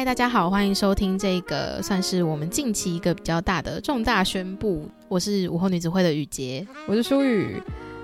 嗨，大家好，欢迎收听这个算是我们近期一个比较大的重大宣布。我是午后女子会的雨洁，我是舒雨。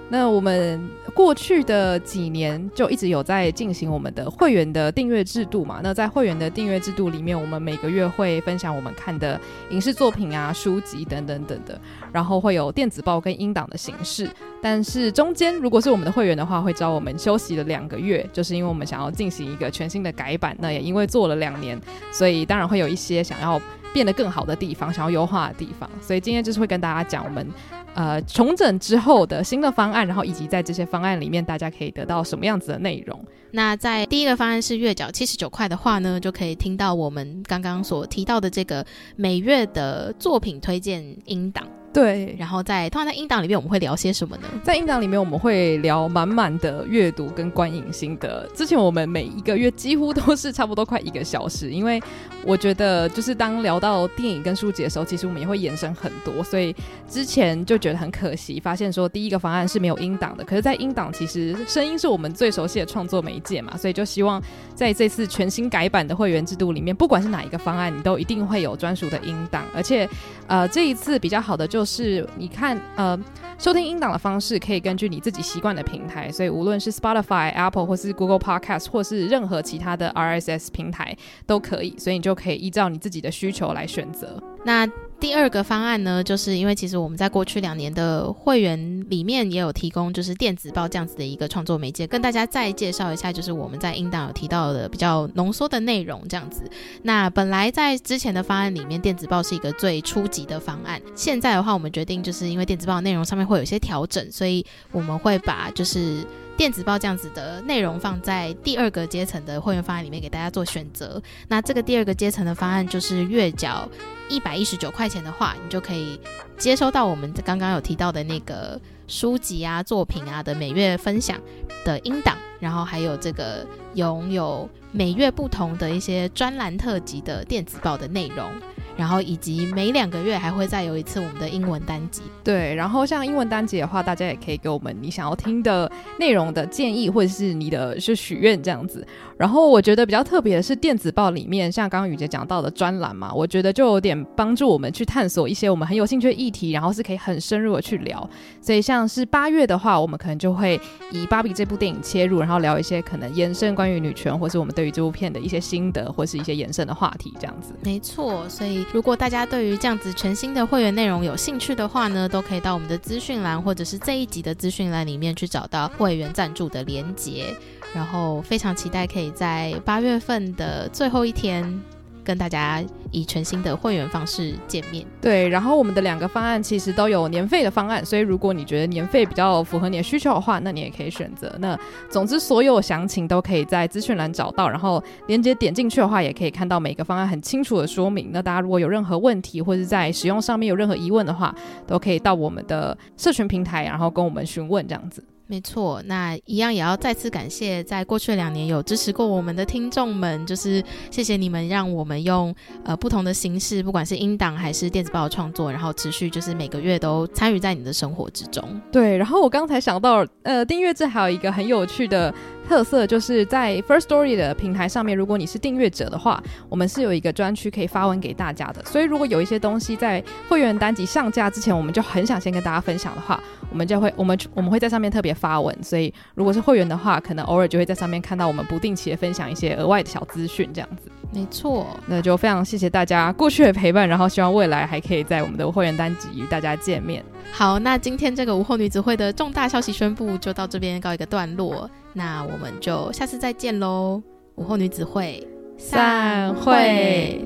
那我们过去的几年就一直有在进行我们的会员的订阅制度嘛。那在会员的订阅制度里面，我们每个月会分享我们看的影视作品啊、书籍等等等的，然后会有电子报跟音档的形式。但是中间如果是我们的会员的话，会找我们休息了两个月，就是因为我们想要进行一个全新的改版。那也因为做了两年，所以当然会有一些想要变得更好的地方，想要优化的地方。所以今天就是会跟大家讲我们。呃，重整之后的新的方案，然后以及在这些方案里面，大家可以得到什么样子的内容？那在第一个方案是月缴七十九块的话呢，就可以听到我们刚刚所提到的这个每月的作品推荐音档。对，然后在通常在音档里面，我们会聊些什么呢？在音档里面，我们会聊满满的阅读跟观影心得。之前我们每一个月几乎都是差不多快一个小时，因为我觉得就是当聊到电影跟书籍的时候，其实我们也会延伸很多，所以之前就觉得很可惜，发现说第一个方案是没有音档的。可是，在音档其实声音是我们最熟悉的创作媒介嘛，所以就希望在这次全新改版的会员制度里面，不管是哪一个方案，你都一定会有专属的音档，而且呃这一次比较好的就是。是，你看，呃，收听音档的方式可以根据你自己习惯的平台，所以无论是 Spotify、Apple 或是 Google Podcast 或是任何其他的 RSS 平台都可以，所以你就可以依照你自己的需求来选择。那第二个方案呢，就是因为其实我们在过去两年的会员里面也有提供，就是电子报这样子的一个创作媒介，跟大家再介绍一下，就是我们在音档有提到的比较浓缩的内容这样子。那本来在之前的方案里面，电子报是一个最初级的方案，现在的话，我们决定就是因为电子报内容上面会有些调整，所以我们会把就是。电子报这样子的内容放在第二个阶层的会员方案里面给大家做选择。那这个第二个阶层的方案就是月缴一百一十九块钱的话，你就可以接收到我们刚刚有提到的那个书籍啊、作品啊的每月分享的音档，然后还有这个拥有每月不同的一些专栏特辑的电子报的内容。然后以及每两个月还会再有一次我们的英文单集，对。然后像英文单集的话，大家也可以给我们你想要听的内容的建议，或者是你的是许愿这样子。然后我觉得比较特别的是电子报里面，像刚刚雨洁讲到的专栏嘛，我觉得就有点帮助我们去探索一些我们很有兴趣的议题，然后是可以很深入的去聊。所以像是八月的话，我们可能就会以芭比这部电影切入，然后聊一些可能延伸关于女权，或是我们对于这部片的一些心得，或是一些延伸的话题这样子。没错，所以。如果大家对于这样子全新的会员内容有兴趣的话呢，都可以到我们的资讯栏或者是这一集的资讯栏里面去找到会员赞助的连结，然后非常期待可以在八月份的最后一天。跟大家以全新的会员方式见面。对，然后我们的两个方案其实都有年费的方案，所以如果你觉得年费比较符合你的需求的话，那你也可以选择。那总之，所有详情都可以在资讯栏找到，然后连接点进去的话，也可以看到每个方案很清楚的说明。那大家如果有任何问题，或者在使用上面有任何疑问的话，都可以到我们的社群平台，然后跟我们询问这样子。没错，那一样也要再次感谢在过去两年有支持过我们的听众们，就是谢谢你们，让我们用呃不同的形式，不管是音档还是电子报创作，然后持续就是每个月都参与在你的生活之中。对，然后我刚才想到，呃，订阅制还有一个很有趣的特色，就是在 First Story 的平台上面，如果你是订阅者的话，我们是有一个专区可以发文给大家的。所以如果有一些东西在会员单集上架之前，我们就很想先跟大家分享的话，我们就会我们我们会在上面特别发文，所以如果是会员的话，可能偶尔就会在上面看到我们不定期的分享一些额外的小资讯，这样子。没错，那就非常谢谢大家过去的陪伴，然后希望未来还可以在我们的会员单集与大家见面。好，那今天这个午后女子会的重大消息宣布就到这边告一个段落，那我们就下次再见喽，午后女子会散会。